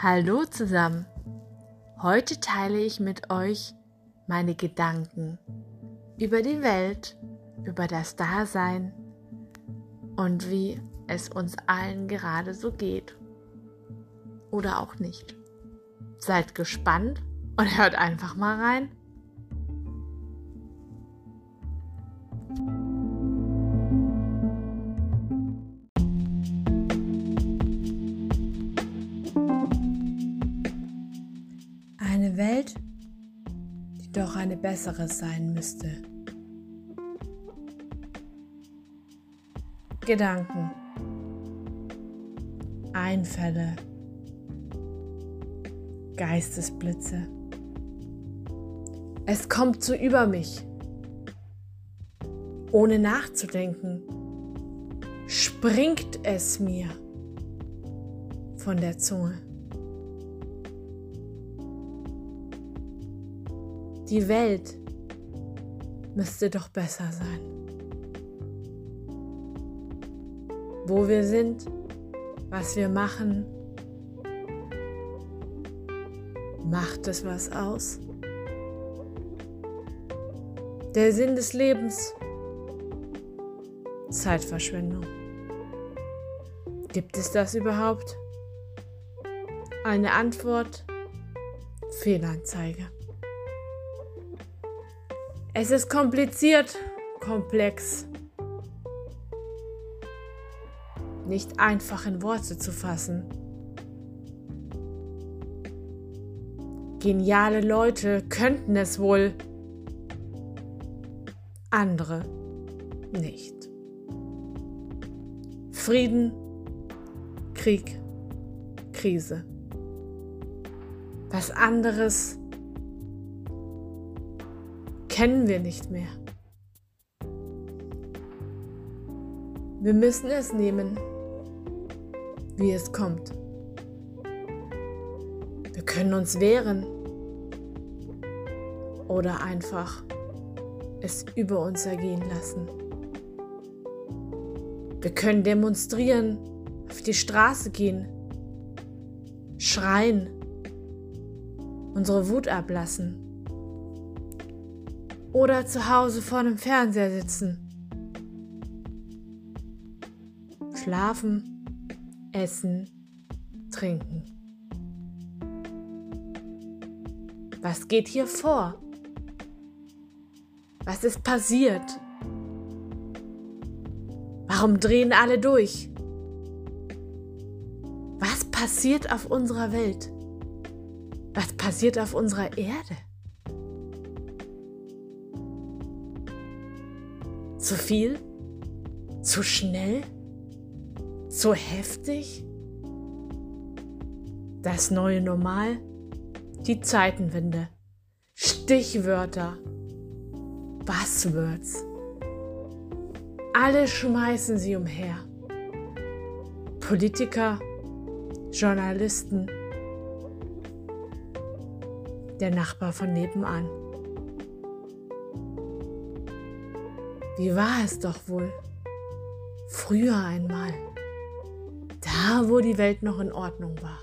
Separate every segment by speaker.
Speaker 1: Hallo zusammen. Heute teile ich mit euch meine Gedanken über die Welt, über das Dasein und wie es uns allen gerade so geht. Oder auch nicht. Seid gespannt und hört einfach mal rein. Doch eine bessere sein müsste. Gedanken, Einfälle, Geistesblitze. Es kommt so über mich, ohne nachzudenken, springt es mir von der Zunge. Die Welt müsste doch besser sein. wo wir sind, was wir machen. Macht es was aus? Der Sinn des Lebens. Zeitverschwendung. Gibt es das überhaupt? Eine Antwort. Fehlanzeige. Es ist kompliziert, komplex. nicht einfach in Worte zu fassen. Geniale Leute könnten es wohl, andere nicht. Frieden, Krieg, Krise. Was anderes kennen wir nicht mehr. Wir müssen es nehmen, wie es kommt. Wir können uns wehren oder einfach es über uns ergehen lassen. Wir können demonstrieren, auf die Straße gehen, schreien, unsere Wut ablassen oder zu Hause vor dem Fernseher sitzen, schlafen Essen, Trinken. Was geht hier vor? Was ist passiert? Warum drehen alle durch? Was passiert auf unserer Welt? Was passiert auf unserer Erde? Zu viel? Zu schnell? So heftig? Das neue Normal? Die Zeitenwende. Stichwörter. Buzzwords. Alle schmeißen sie umher. Politiker, Journalisten, der Nachbar von nebenan. Wie war es doch wohl? Früher einmal. Da, wo die Welt noch in Ordnung war.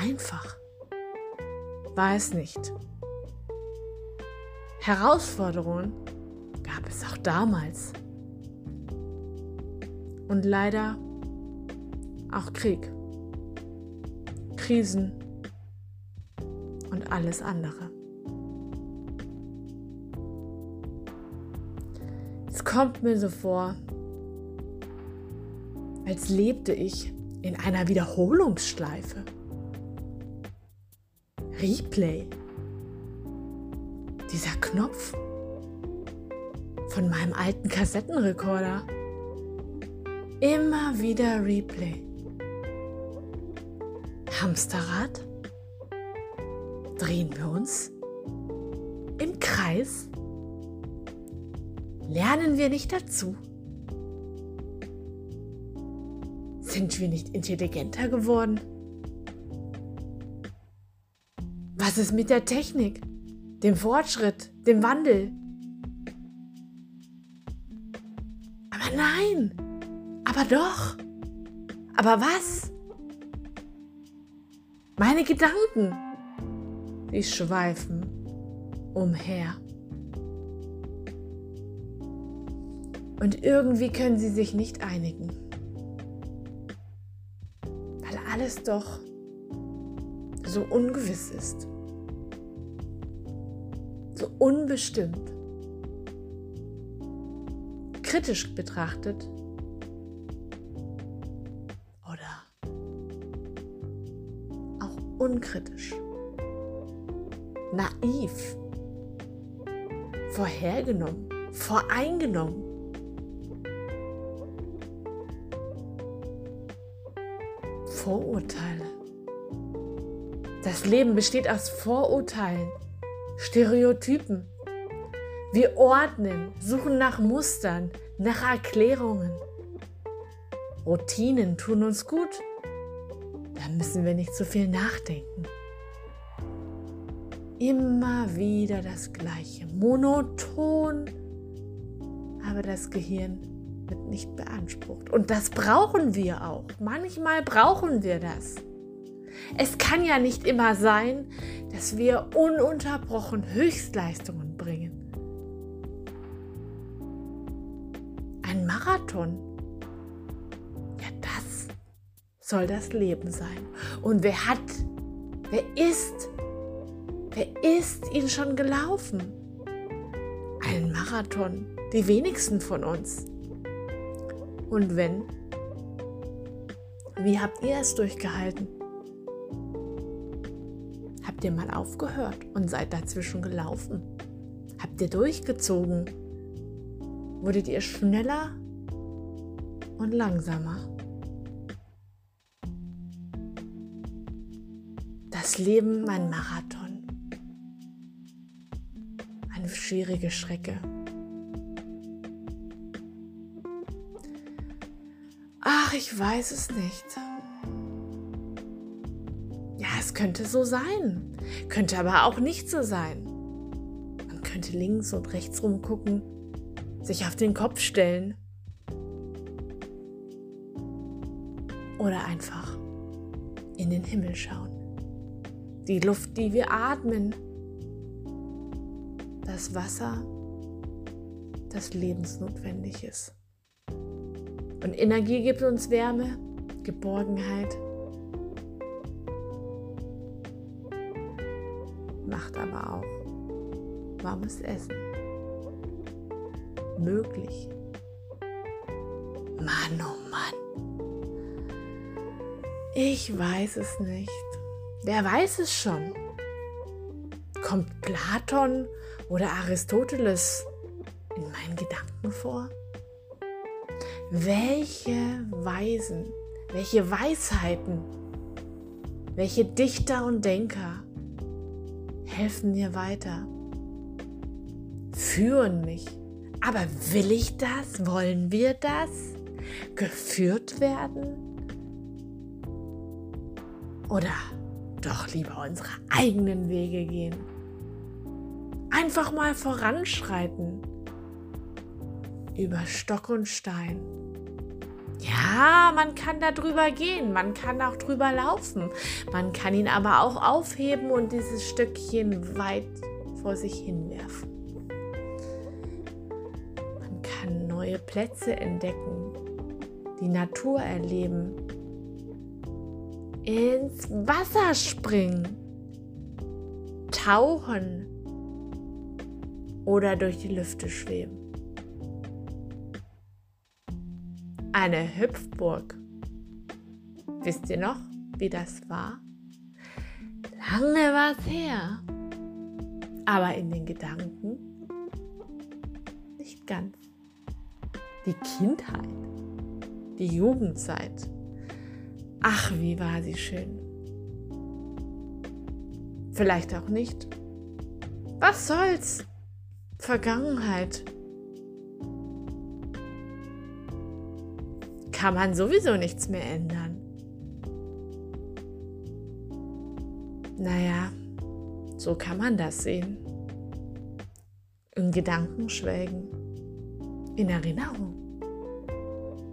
Speaker 1: Einfach war es nicht. Herausforderungen gab es auch damals. Und leider auch Krieg, Krisen und alles andere. Kommt mir so vor, als lebte ich in einer Wiederholungsschleife. Replay. Dieser Knopf von meinem alten Kassettenrekorder. Immer wieder Replay. Hamsterrad? Drehen wir uns? Im Kreis? Lernen wir nicht dazu? Sind wir nicht intelligenter geworden? Was ist mit der Technik, dem Fortschritt, dem Wandel? nein, aber doch. Aber was? Meine Gedanken, die schweifen umher. Und irgendwie können sie sich nicht einigen, weil alles doch so ungewiss ist, so unbestimmt. Kritisch betrachtet. Oder auch unkritisch, naiv, vorhergenommen, voreingenommen. Vorurteile. Das Leben besteht aus Vorurteilen, Stereotypen. Wir ordnen, suchen nach Mustern, nach Erklärungen. Routinen tun uns gut. Da müssen wir nicht so viel nachdenken. Immer wieder das Gleiche, monoton, aber das Gehirn wird nicht beansprucht. Und das brauchen wir auch. Manchmal brauchen wir das. Es kann ja nicht immer sein, dass wir ununterbrochen Höchstleistungen bringen. Ein Marathon, ja, das soll das Leben sein. Und wer hat, wer ist, wer ist ihn schon gelaufen? Ein Marathon, die wenigsten von uns. Und wenn, wie habt ihr es durchgehalten? Habt ihr mal aufgehört und seid dazwischen gelaufen? Habt ihr durchgezogen? Wurdet ihr schneller und langsamer? Das Leben ein Marathon. Eine schwierige Strecke. Ach, ich weiß es nicht. Ja, es könnte so sein. Könnte aber auch nicht so sein. Man könnte links und rechts rumgucken, sich auf den Kopf stellen. Oder einfach in den Himmel schauen. Die Luft, die wir atmen. Das Wasser, das lebensnotwendig ist. Und Energie gibt uns Wärme, Geborgenheit, macht aber auch warmes Essen möglich. Mann, oh Mann. Ich weiß es nicht. Wer weiß es schon? Kommt Platon oder Aristoteles in meinen Gedanken vor? Welche Weisen, welche Weisheiten, welche Dichter und Denker helfen mir weiter, führen mich. Aber will ich das? Wollen wir das? Geführt werden? Oder doch lieber unsere eigenen Wege gehen? Einfach mal voranschreiten über Stock und Stein. Ja, man kann da drüber gehen, man kann auch drüber laufen, man kann ihn aber auch aufheben und dieses Stückchen weit vor sich hinwerfen. Man kann neue Plätze entdecken, die Natur erleben, ins Wasser springen, tauchen oder durch die Lüfte schweben. Eine Hüpfburg. Wisst ihr noch, wie das war? Lange war es her. Aber in den Gedanken nicht ganz. Die Kindheit, die Jugendzeit. Ach, wie war sie schön. Vielleicht auch nicht. Was soll's? Vergangenheit. Kann man sowieso nichts mehr ändern. Naja, so kann man das sehen. In Gedanken schwelgen, in Erinnerung.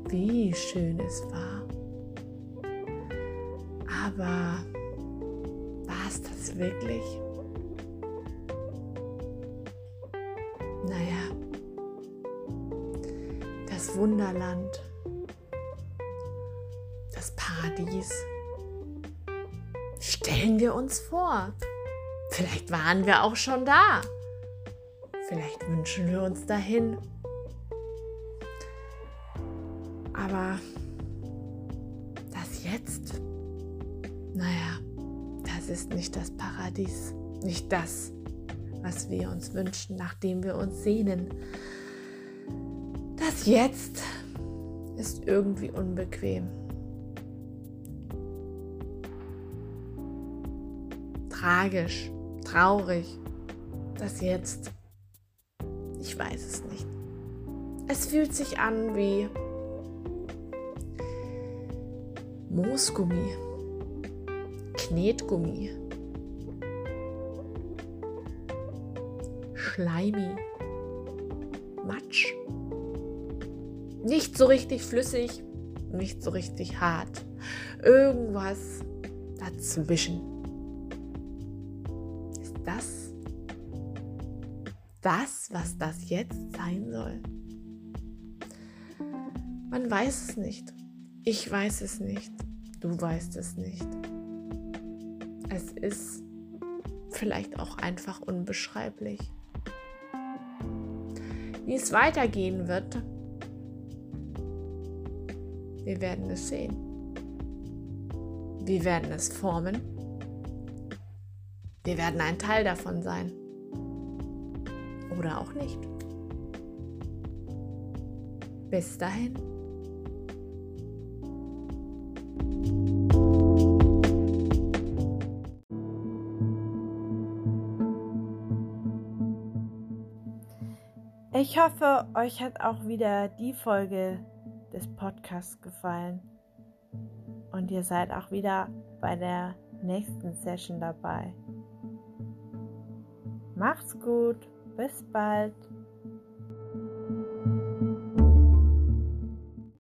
Speaker 1: wie schön es war. Aber war es das wirklich? Naja, das Wunderland, Paradies, stellen wir uns vor. Vielleicht waren wir auch schon da. Vielleicht wünschen wir uns dahin. Aber das jetzt, naja, das ist nicht das Paradies, nicht das, was wir uns wünschen, nachdem wir uns sehnen. Das jetzt ist irgendwie unbequem. Tragisch, traurig. Das jetzt, ich weiß es nicht. Es fühlt sich an wie Moosgummi, Knetgummi, Schleimi, Matsch. Nicht so richtig flüssig, nicht so richtig hart. Irgendwas dazwischen. Das das, was das jetzt sein soll? Man weiß es nicht. Ich weiß es nicht. Du weißt es nicht. Es ist vielleicht auch einfach unbeschreiblich. Wie es weitergehen wird, wir werden es sehen. Wir werden es formen. Wir werden ein Teil davon sein. Oder auch nicht. Bis dahin. Ich hoffe, euch hat auch wieder die Folge des Podcasts gefallen. Und ihr seid auch wieder bei der nächsten Session dabei. Macht's gut, bis bald.